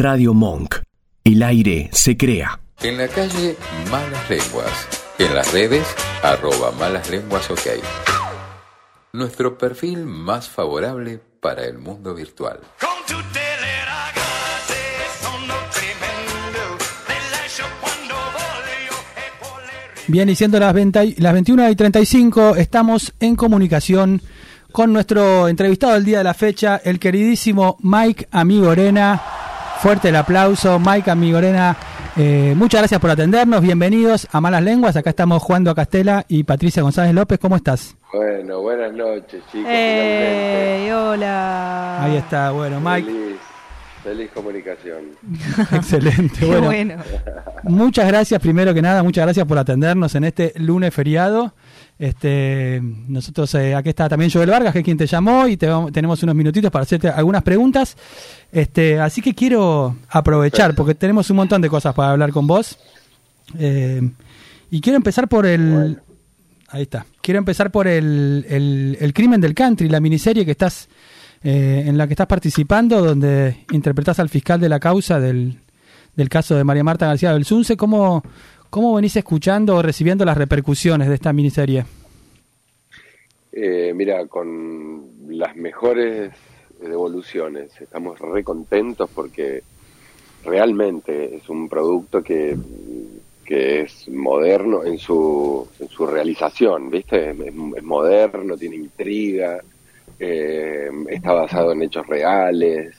Radio Monk. El aire se crea. En la calle Malas Lenguas. En las redes arroba Malas Lenguas OK. Nuestro perfil más favorable para el mundo virtual. Bien, y siendo las, 20 las 21 y 35, estamos en comunicación con nuestro entrevistado del día de la fecha, el queridísimo Mike Amigorena. Fuerte el aplauso, Mike Amigorena. Eh, muchas gracias por atendernos, bienvenidos a Malas Lenguas. Acá estamos Juan a Castela y Patricia González López. ¿Cómo estás? Bueno, buenas noches, chicos. Hey, hola. Ahí está, bueno, Mike. Feliz, feliz comunicación. Excelente, bueno. bueno. Muchas gracias, primero que nada, muchas gracias por atendernos en este lunes feriado. Este, nosotros, eh, aquí está también Joel Vargas, que es quien te llamó, y te vamos- tenemos unos minutitos para hacerte algunas preguntas. Este, así que quiero aprovechar, porque tenemos un montón de cosas para hablar con vos. Eh, y quiero empezar por el. Ahí está. Quiero empezar por el, el, el crimen del country, la miniserie que estás eh, en la que estás participando, donde interpretás al fiscal de la causa del, del caso de María Marta García Belsunce. ¿Cómo, ¿Cómo venís escuchando o recibiendo las repercusiones de esta miniserie? Eh, mira, con las mejores devoluciones, estamos re contentos porque realmente es un producto que, que es moderno en su, en su realización, ¿viste? Es, moderno, tiene intriga, eh, está basado en hechos reales,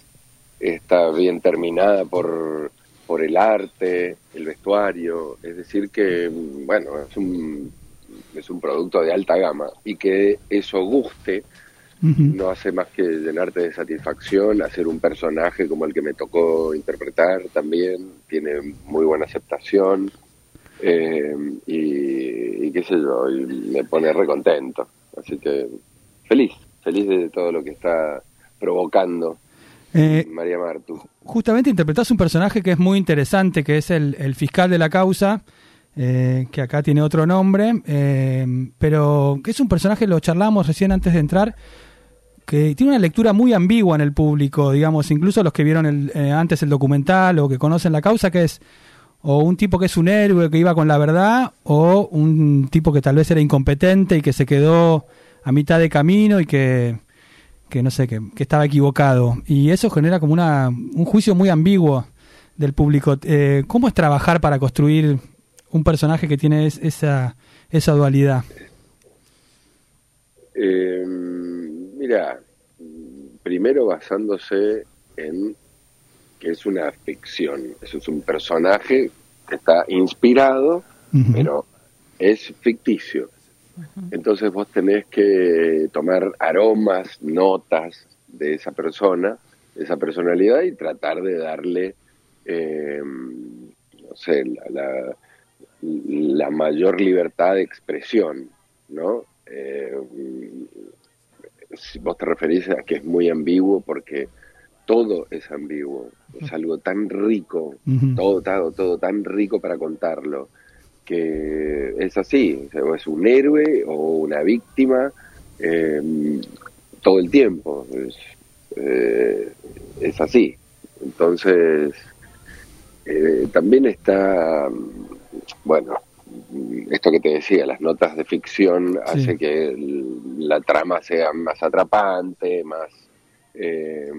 está bien terminada por, por el arte, el vestuario, es decir que, bueno, es un, es un producto de alta gama y que eso guste no hace más que llenarte de satisfacción, hacer un personaje como el que me tocó interpretar también, tiene muy buena aceptación eh, y, y qué sé yo, y me pone recontento, así que feliz, feliz de todo lo que está provocando Eh, María Martu. justamente interpretás un personaje que es muy interesante, que es el, el fiscal de la causa, eh, que acá tiene otro nombre, eh, pero que es un personaje, lo charlamos recién antes de entrar, que tiene una lectura muy ambigua en el público, digamos, incluso los que vieron el, eh, antes el documental o que conocen la causa, que es o un tipo que es un héroe que iba con la verdad, o un tipo que tal vez era incompetente y que se quedó a mitad de camino y que, que no sé, que, que estaba equivocado. Y eso genera como una, un juicio muy ambiguo del público. Eh, ¿Cómo es trabajar para construir un personaje que tiene es- esa, esa dualidad? Eh, mira, primero basándose en que es una ficción, eso es un personaje que está inspirado, pero es ficticio. Entonces vos tenés que tomar aromas, notas de esa persona, de esa personalidad y tratar de darle, eh, no sé, la, la- la mayor libertad de expresión, ¿no? Eh, si vos te referís a que es muy ambiguo porque todo es ambiguo, es algo tan rico, todo, todo, todo tan rico para contarlo, que es así, o sea, o es un héroe o una víctima eh, todo el tiempo, es, eh, es así. Entonces, eh, también está, bueno, esto que te decía, las notas de ficción Sí. hace que el- la trama sea más atrapante, más, eh,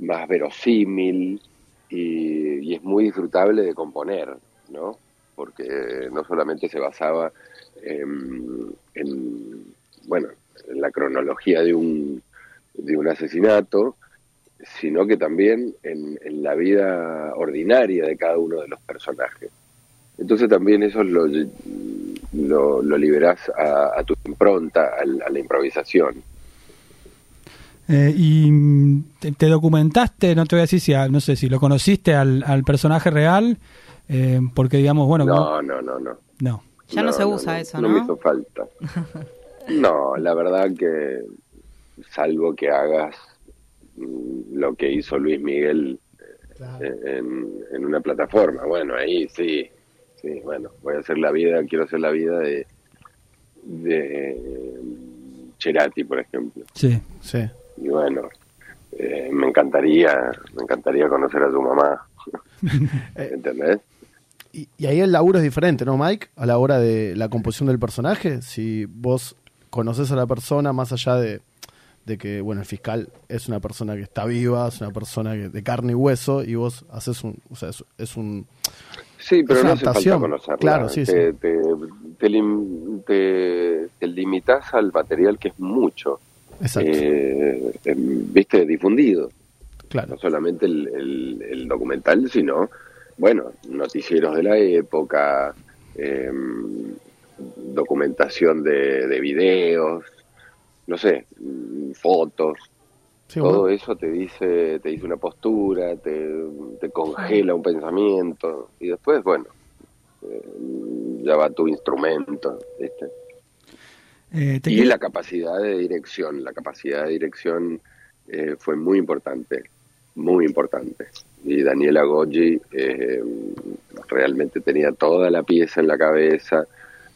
más verosímil y, y es muy disfrutable de componer, ¿no? Porque no solamente se basaba en, en, bueno, en la cronología de un, de un asesinato, sino que también en, la vida ordinaria de cada uno de los personajes. Entonces también eso lo, lo, lo liberás a, a tu impronta, al- a, la improvisación. Eh, y mm, te, te documentaste, no te voy a decir si, a- no sé, si lo conociste al, al personaje real, eh, porque digamos, bueno, No, no, no, no. no. Ya no se usa eso, No ¿no? me hizo falta. No, la verdad que salvo que hagas mm, lo que hizo Luis Miguel eh, en, en una plataforma, bueno, ahí sí, sí, bueno, voy a hacer la vida, quiero hacer la vida de, de Cerati, por ejemplo. Sí. Sí. Y bueno, eh, me encantaría, me encantaría conocer a tu mamá. ¿Entendés? Y, y ahí el laburo es diferente, ¿no, Mike? A la hora de la composición del personaje. Si vos conoces a la persona más allá de, de que, bueno, el fiscal es una persona que está viva, es una persona que, de carne y hueso, y vos haces un. O sea, es, es un. Sí, pero Es no hace falta conocerla. Claro, sí, te, sí. Te, te lim- te- te limitas al material que es mucho, Exacto. eh, viste, difundido. claro. No solamente el, el- el documental, sino, bueno, noticieros de la época, em, documentación de, de videos, no sé, mm, fotos. Sí, Todo bueno. eso te dice, te dice una postura, te, te congela un pensamiento y después, bueno, eh, ya va tu instrumento, ¿viste? Eh, Y la capacidad de dirección, la capacidad de dirección eh, fue muy importante, muy importante. Y Daniela Goggi eh, realmente tenía toda la pieza en la cabeza.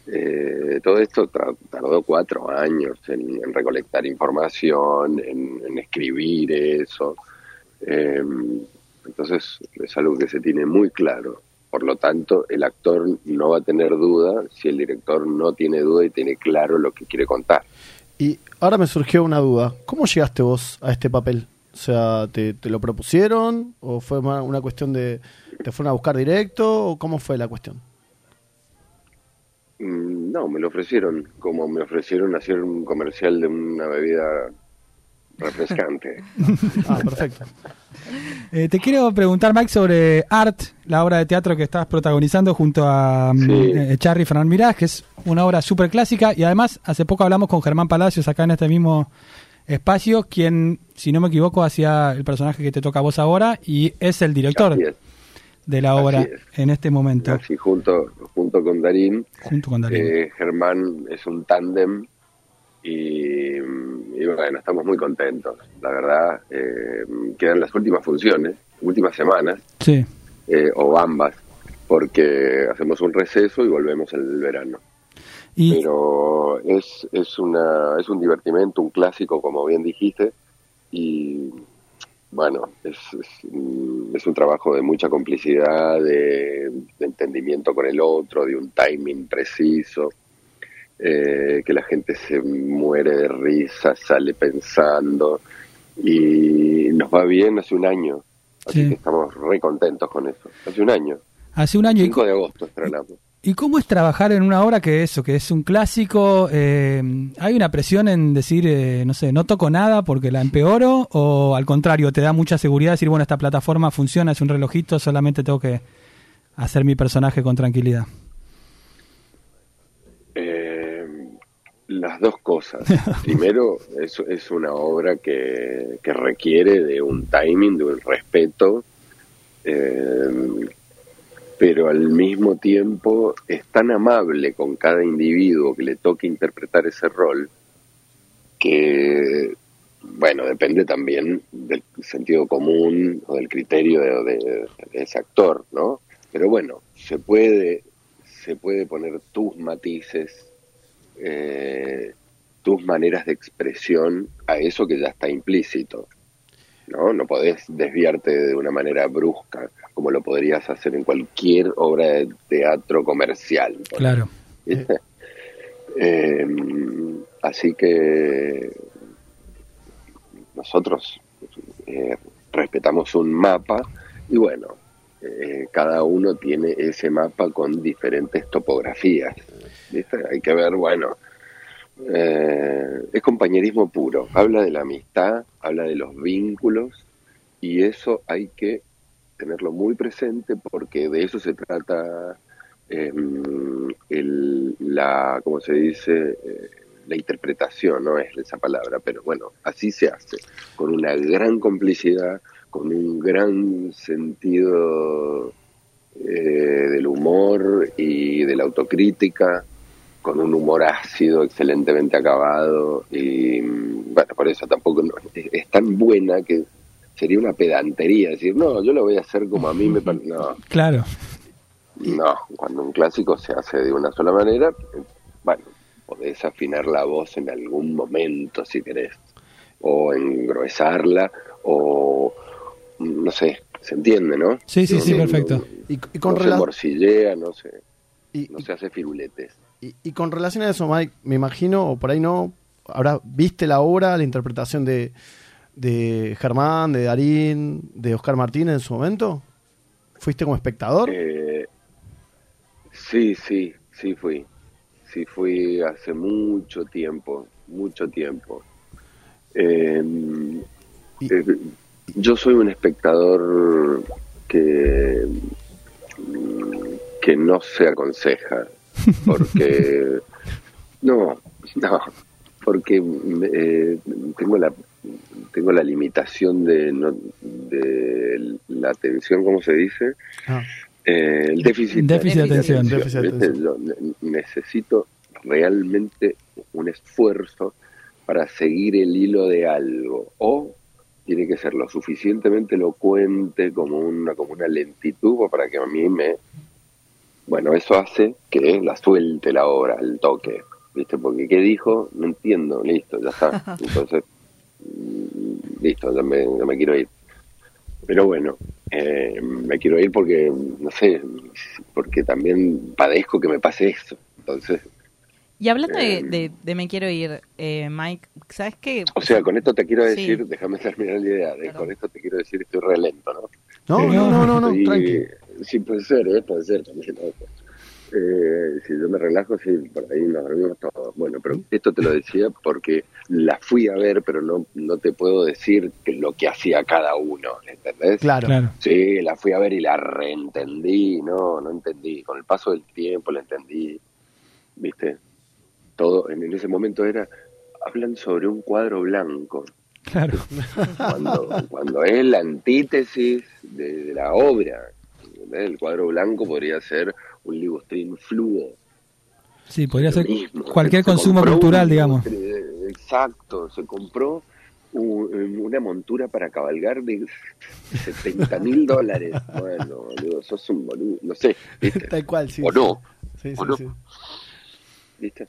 Eh, todo esto tardó cuatro años en, recolectar información, en, escribir eso. Eh, entonces es algo que se tiene muy claro. Por lo tanto, el actor no va a tener duda si el director no tiene duda y tiene claro lo que quiere contar. Y ahora me surgió una duda. ¿Cómo llegaste vos a este papel? O sea, ¿te, te lo propusieron? ¿O fue una cuestión de... ¿Te fueron a buscar directo? ¿O cómo fue la cuestión? Mm, No, me lo ofrecieron, como me ofrecieron hacer un comercial de una bebida refrescante. Ah, perfecto. Eh, te quiero preguntar, Mike, sobre Art, la obra de teatro que estás protagonizando junto a mm, Sí. eh, Charly Fernández Mirás, que es una obra súper clásica. Y además, hace poco hablamos con Germán Palacios acá en este mismo espacio, quien, si no me equivoco, hacía el personaje que te toca a vos ahora y es el director es. de la obra es. en este momento, Así junto, junto con Darín, junto con Darío. eh, Germán es un tándem y, y bueno, estamos muy contentos. La verdad, eh, quedan las últimas funciones, últimas semanas, sí. eh, o ambas, porque hacemos un receso y volvemos el verano. Y, pero es es una es un divertimento un clásico como bien dijiste y bueno es, es, mm, es un trabajo de mucha complicidad de, de entendimiento con el otro de un timing preciso eh, que la gente se muere de risa sale pensando y nos va bien hace un año así Sí. que estamos re contentos con eso. Hace un año. Hace un año... y- 5 de agosto estrenamos ¿Y cómo es trabajar en una obra que eso, que es un clásico? eh, ¿Hay una presión en decir, eh, no sé, no toco nada porque la empeoro? ¿O al contrario, te da mucha seguridad decir, bueno, esta plataforma funciona, es un relojito, solamente tengo que hacer mi personaje con tranquilidad? Eh, las dos cosas. Primero, es, es una obra que, que requiere de un timing, de un respeto, eh, pero al mismo tiempo es tan amable con cada individuo que le toque interpretar ese rol que, bueno, depende también del sentido común o del criterio de, ese actor, ¿no? Pero bueno, se puede, se puede poner tus matices, eh, tus maneras de expresión a eso que ya está implícito. ¿no? No podés desviarte de una manera brusca, como lo podrías hacer en cualquier obra de teatro comercial. Claro. Eh, así que nosotros eh, respetamos un mapa y bueno, eh, cada uno tiene ese mapa con diferentes topografías. ¿viste? Hay que ver, bueno, eh, es compañerismo puro, habla de la amistad, habla de los vínculos y eso hay que tenerlo muy presente porque de eso se trata eh, el, la, ¿cómo se dice? Eh, la interpretación, no es esa palabra, pero bueno, así se hace, con una gran complicidad, con un gran sentido eh, del humor y de la autocrítica, con un humor ácido, excelentemente acabado, y bueno, por eso tampoco no- es tan buena que sería una pedantería decir, no, yo lo voy a hacer como a mí me parece. No, Claro. no, cuando un clásico se hace de una sola manera, bueno, podés afinar la voz en algún momento si querés, o engruesarla, o no sé, se entiende, ¿no? Sí, sí, No, sí, no, perfecto. no, Y, y con no se morcillea, no se, y- no se hace firuletes. Y, y con relación a eso, Mike, me imagino, o por ahí no, ahora viste la obra, la interpretación de, de Germán, de Darín, de Oscar Martínez en su momento. ¿Fuiste como espectador? Eh, sí, sí, sí fui. Sí fui hace mucho tiempo, mucho tiempo. Eh, Y- eh, yo soy un espectador que, que no se aconseja, porque no, no, porque eh, tengo la tengo la limitación de, no- de la atención, ¿cómo se dice? Ah, Eh, el déficit, Déficit de atención. Déficit de atención. Yo ne- necesito realmente un esfuerzo para seguir el hilo de algo o tiene que ser lo suficientemente elocuente como una como una lentitud para que a mí me bueno eso hace que la suelte la obra el toque viste porque qué dijo no entiendo listo ya está entonces listo ya me, ya me quiero ir pero bueno, eh, me quiero ir porque, no sé, porque también padezco que me pase eso. Entonces, Y hablando de, Eh, de- de me quiero ir, eh, Mike, ¿sabes qué? o sea, con esto te quiero Sí. decir, déjame terminar la idea, de- Perdón. con esto te quiero decir estoy re lento, ¿no? No, no, no, no, no, Estoy- tranqui. Sí, puede ser, ¿eh? puede ser también. ¿no? Eh, si yo me relajo, sí, por ahí nos dormimos todos. Bueno, pero esto te lo decía porque la fui a ver, pero no, no te puedo decir que lo que hacía cada uno, ¿entendés? Claro. Claro. Sí, la fui a ver y la reentendí, no, no entendí. Con el paso del tiempo la entendí, ¿viste? Todo, en, en ese momento era, hablan sobre un cuadro blanco, Claro. cuando, cuando es la antítesis de, de la obra. ¿entendés? El cuadro blanco podría ser un libustrín fluo. Sí, podría ser mismo. cualquier Se consumo cultural, un digamos. libustrín, Exacto, se compró un- una montura para cabalgar de 70 mil dólares. Bueno, boludo, sos un boludo, no sé, ¿viste? Tal cual, sí. O sí. no, Sí, sí, o no. sí. ¿viste?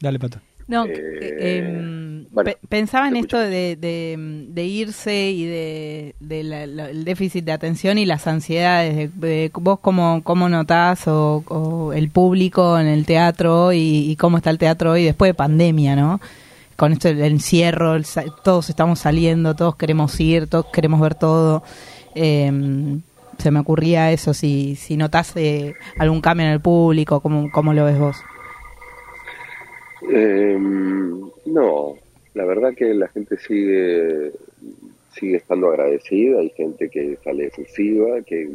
Dale, pato. No, Eh, eh, em, bueno, pensaba en esto de, de, de irse y de, de la- la- el déficit de atención y las ansiedades. De, de vos cómo, cómo notás o, o el público en el teatro y, y cómo está el teatro hoy después de pandemia, ¿no? Con esto del encierro, el todos estamos saliendo, todos queremos ir, todos queremos ver todo. Em, se me ocurría eso, si, si notás eh, algún cambio en el público, ¿cómo, cómo lo ves vos? Eh, no, la verdad que la gente sigue sigue estando agradecida, hay gente que sale efusiva, que,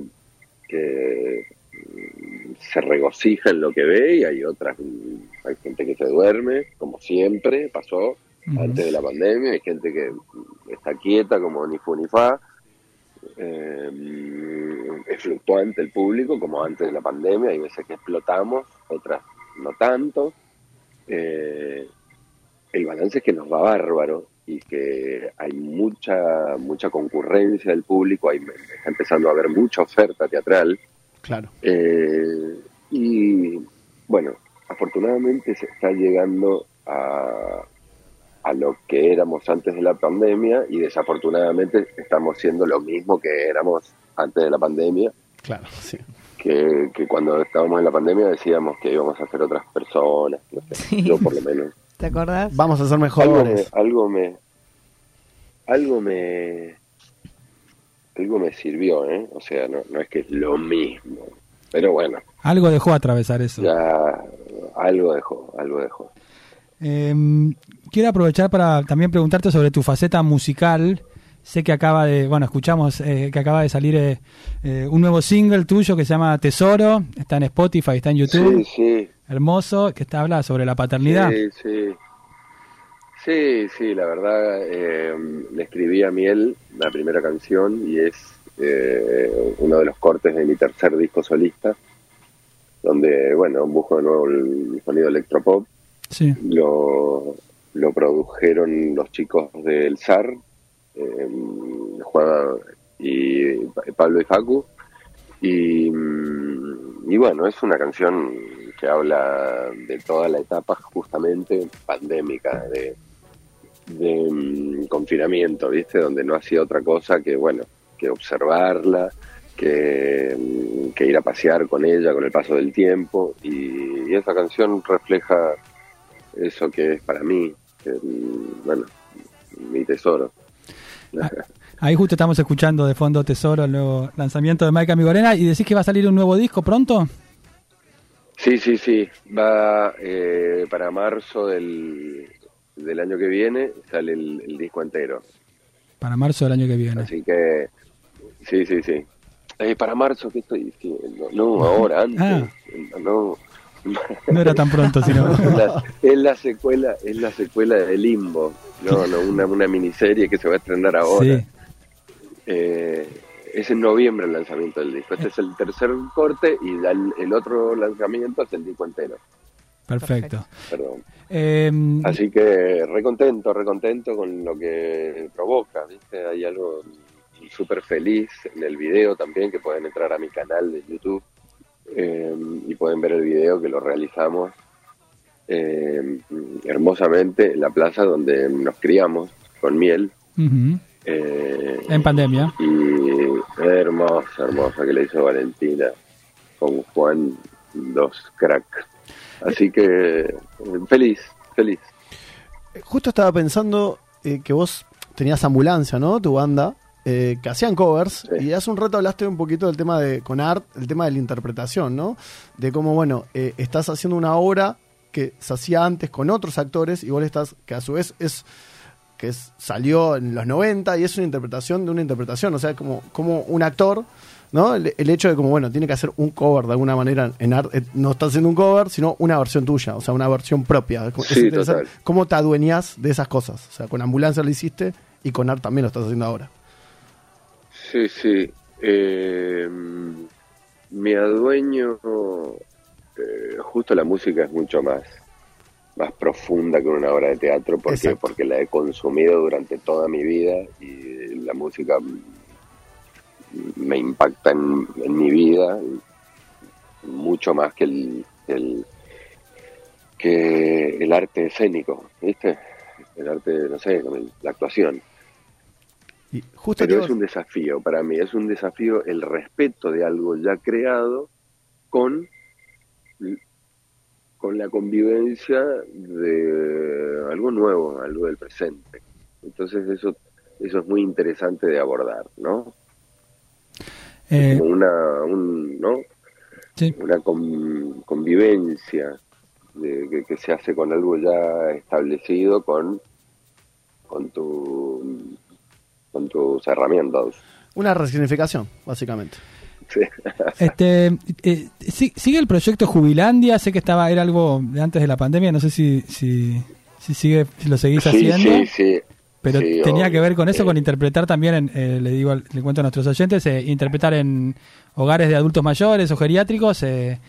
que mm, se regocija en lo que ve y hay otras, mm, hay gente que se duerme, como siempre pasó antes de la pandemia, hay gente que mm, está quieta como ni fu ni fa, eh, es fluctuante el público como antes de la pandemia, hay veces que explotamos, otras no tanto. Eh, el balance es que nos va bárbaro y que hay mucha mucha concurrencia del público, hay, está empezando a haber mucha oferta teatral Claro. eh, y bueno, afortunadamente se está llegando a, a lo que éramos antes de la pandemia y desafortunadamente estamos siendo lo mismo que éramos antes de la pandemia, Claro, sí. Que, que cuando estábamos en la pandemia decíamos que íbamos a ser otras personas, no sé, Sí. yo por lo menos. ¿Te acordás? Vamos a ser Algo me, mejores. algo me, algo me, algo me sirvió, ¿eh? O sea, no, no es que es lo mismo, pero bueno, Algo dejó atravesar eso. ya algo dejó, algo dejó. Eh, quiero aprovechar para también preguntarte sobre tu faceta musical. Sé que acaba de, bueno, escuchamos eh, que acaba de salir eh, eh, un nuevo single tuyo que se llama Tesoro. Está en Spotify, está en YouTube. Sí, sí, Hermoso, que está habla sobre la paternidad. sí, sí. Sí, sí, la verdad, eh, le escribí a Miel la primera canción y es eh, uno de los cortes de mi tercer disco solista, donde, bueno, busco de nuevo el sonido electropop Sí. lo, lo produjeron los chicos del SAR, eh, Juan y Pablo y Facu. Y, y bueno, es una canción que habla de toda la etapa justamente pandémica de, de mm, confinamiento, ¿viste? Donde no hacía otra cosa que, bueno, que observarla, que, que ir a pasear con ella con el paso del tiempo. Y, esa canción refleja eso que es para mí, bueno, mi tesoro. Ahí justo estamos escuchando de fondo Tesoro, el nuevo lanzamiento de Maika Migorena, y decís que va a salir un nuevo disco pronto. Sí, sí, sí. Va eh, para marzo del, del año que viene, sale el, el disco entero. Para marzo del año que viene. Así que, sí, sí, sí. Eh, para marzo, ¿qué estoy diciendo? No, ahora, antes. Ah. No. No era tan pronto, sino. es, la, es la secuela, es la secuela de Limbo. No, no, una, una miniserie que se va a estrenar ahora. Sí. Eh, es en noviembre el lanzamiento del disco. Este es el tercer corte y el, el otro lanzamiento es el disco entero. Perfecto. Perdón. Eh, Así que recontento, recontento con lo que provoca, ¿viste? Hay algo súper feliz en el video también, que pueden entrar a mi canal de YouTube eh, y pueden ver el video que lo realizamos eh, hermosamente en la plaza donde nos criamos con miel. Eh, En pandemia. y hermosa, hermosa que le hizo Valentina con Juan, dos cracks. Así que eh, feliz, feliz. Justo estaba pensando eh, que vos tenías ambulancia, ¿no? Tu banda, eh, que hacían covers. Sí. Y hace un rato hablaste un poquito del tema de, con Art, el tema de la interpretación, ¿no? De cómo, bueno, eh, estás haciendo una obra que se hacía antes con otros actores y vos estás, que a su vez es que es- salió en los 90 y es una interpretación de una interpretación, o sea, como, como un actor, ¿no? El, el hecho de como, bueno, tiene que hacer un cover de alguna manera en art, eh, no está haciendo un cover, sino una versión tuya, o sea, una versión propia. Sí. ¿Cómo te adueñas de esas cosas? O sea, con Ambulancia lo hiciste y con art también lo estás haciendo ahora. Sí, sí. Eh, me adueño. eh, justo la música es mucho más más profunda que una obra de teatro porque porque la he consumido durante toda mi vida y la música me impacta en, en mi vida mucho más que el, el que el arte escénico, ¿viste? El arte, no sé, la actuación. Y justo te Pero es un desafío para mí, es un desafío el respeto de algo ya creado con, con la convivencia de algo nuevo, algo del presente. Entonces eso, eso es muy interesante de abordar, ¿no? Eh, Como una, un, ¿no? sí. una con- convivencia de, que, que se hace con algo ya establecido con, con tu con tus herramientas. Una resignificación, básicamente. Sí. Este, eh, sigue el proyecto Jubilandia, sé que estaba era algo de antes de la pandemia, no sé si si, si sigue si lo seguís Sí, haciendo, sí, sí. pero Sí, tenía obvio. que ver con eso, Eh, con interpretar también, en, eh, le digo, le cuento a nuestros oyentes, eh, interpretar en hogares de adultos mayores o geriátricos, eh,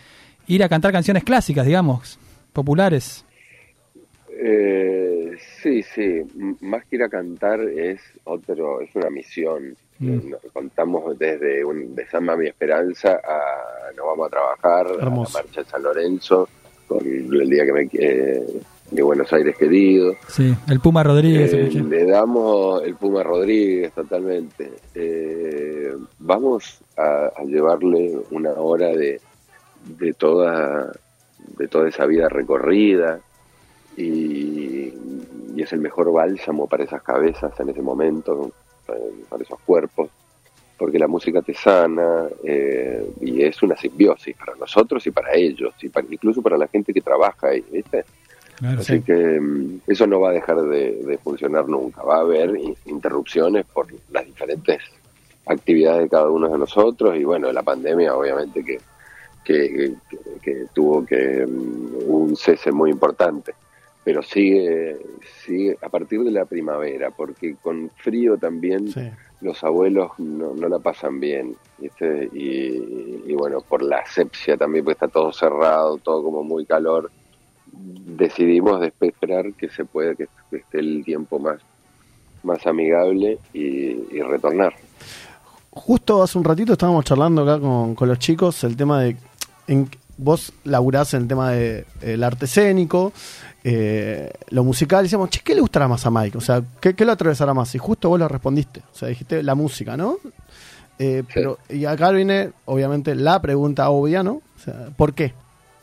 ir a cantar canciones clásicas, digamos, populares. Eh, sí, sí. Más que ir a cantar es otro, es una misión. Mm. Nos contamos desde un, de Mi Esperanza a Nos vamos a trabajar, Hermoso. a la marcha de San Lorenzo, con el día que me eh, de Buenos Aires querido. Sí, el Puma Rodríguez. Eh, le damos el Puma Rodríguez totalmente. Eh, vamos a, a llevarle una hora de, de toda de toda esa vida recorrida y, y es el mejor bálsamo para esas cabezas en ese momento, para, esos cuerpos, porque la música te sana eh, y es una simbiosis para nosotros y para ellos, y para, incluso para la gente que trabaja ahí, ¿viste? Claro, Así sí. que mm, eso no va a dejar de, de funcionar nunca. Va a haber in- interrupciones por las diferentes actividades de cada uno de nosotros y bueno, la pandemia obviamente que, que, que- que tuvo que mm, un cese muy importante. Pero sigue, sigue a partir de la primavera, porque con frío también Sí. los abuelos no, no la pasan bien, ¿viste? Y, y bueno, por la asepsia también, porque está todo cerrado, todo como muy calor, decidimos de esperar que se pueda, que esté el tiempo más, más amigable y, y retornar. Justo hace un ratito estábamos charlando acá con, con los chicos el tema de en vos laburás en el tema del de, el arte escénico, eh, lo musical, decíamos, che, ¿qué le gustará más a Mike? O sea, ¿qué, ¿qué, lo atravesará más? Y justo vos lo respondiste, o sea, dijiste la música, ¿no? Eh, pero, y acá viene, obviamente, la pregunta obvia, ¿no? O sea, ¿por qué?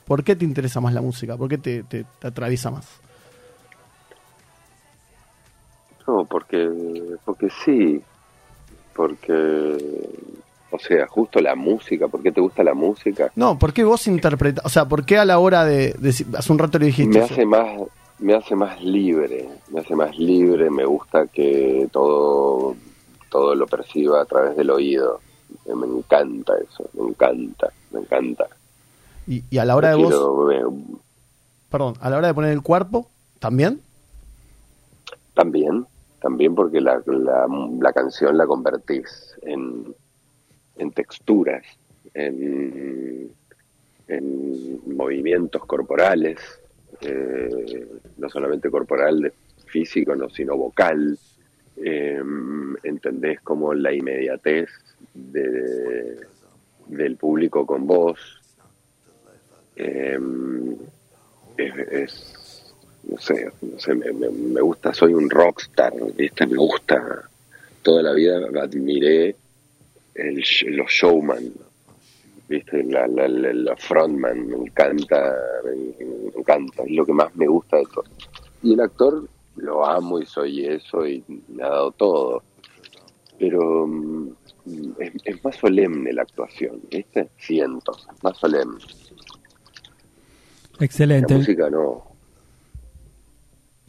¿Por qué te interesa más la música? ¿Por qué te, te, te atraviesa más? No, porque, porque sí, porque o sea, justo la música, ¿por qué te gusta la música? No, ¿por qué vos interpretas? O sea, ¿por qué a la hora de, de hace un rato le dijiste? Me hace más me hace más libre, me hace más libre, me gusta que todo todo lo perciba a través del oído. Me encanta eso, me encanta, me encanta. Y, y a la hora me de vos me... Perdón, a la hora de poner el cuerpo, ¿también? También, también porque la, la, la canción la convertís en en texturas, en, en movimientos corporales, eh, no solamente corporal, físico, no, sino vocal. Eh, entendés como la inmediatez de, del público con vos. Eh, es, no sé, no sé me, me, me, gusta, soy un rockstar, ¿viste? me gusta, toda la vida admiré el, los showman, ¿viste? La, la, la, la, frontman, me encanta, me, encanta, es lo que más me gusta de todo. Y el actor lo amo y soy eso y me ha dado todo. Pero um, es, es, más solemne la actuación, ¿viste? Siento, más solemne. Excelente. La música no.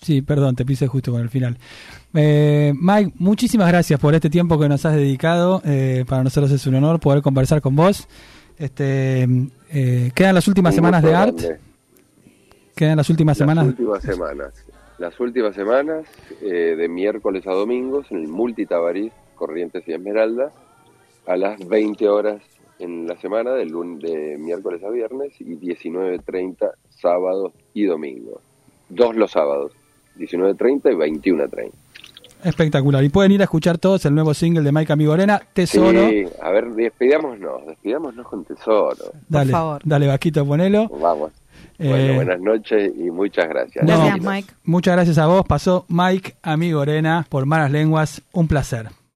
Sí, perdón, te pise justo con el final. Eh, Mike, muchísimas gracias por este tiempo que nos has dedicado. Eh, para nosotros es un honor poder conversar con vos. Este, eh, quedan las últimas semanas de Art. Quedan las últimas Las semanas. últimas semanas. Las últimas semanas, de miércoles a domingos, en el Multitabarís, Corrientes y Esmeralda, a las 20 horas en la semana, de, lun- de miércoles a viernes, y 19.30 sábados y domingos. Dos los sábados, 19.30 y 21.30. Espectacular. Y pueden ir a escuchar todos el nuevo single de Mike Amigorena, Tesoro. Sí, a ver, despidámonos, despidámonos con tesoro. dale, favor. dale, Vaquito, ponelo. Vamos. Eh, Bueno, buenas noches y muchas gracias. Gracias. Mike. Muchas gracias a vos. Pasó Mike Amigorena por Malas Lenguas. Un placer.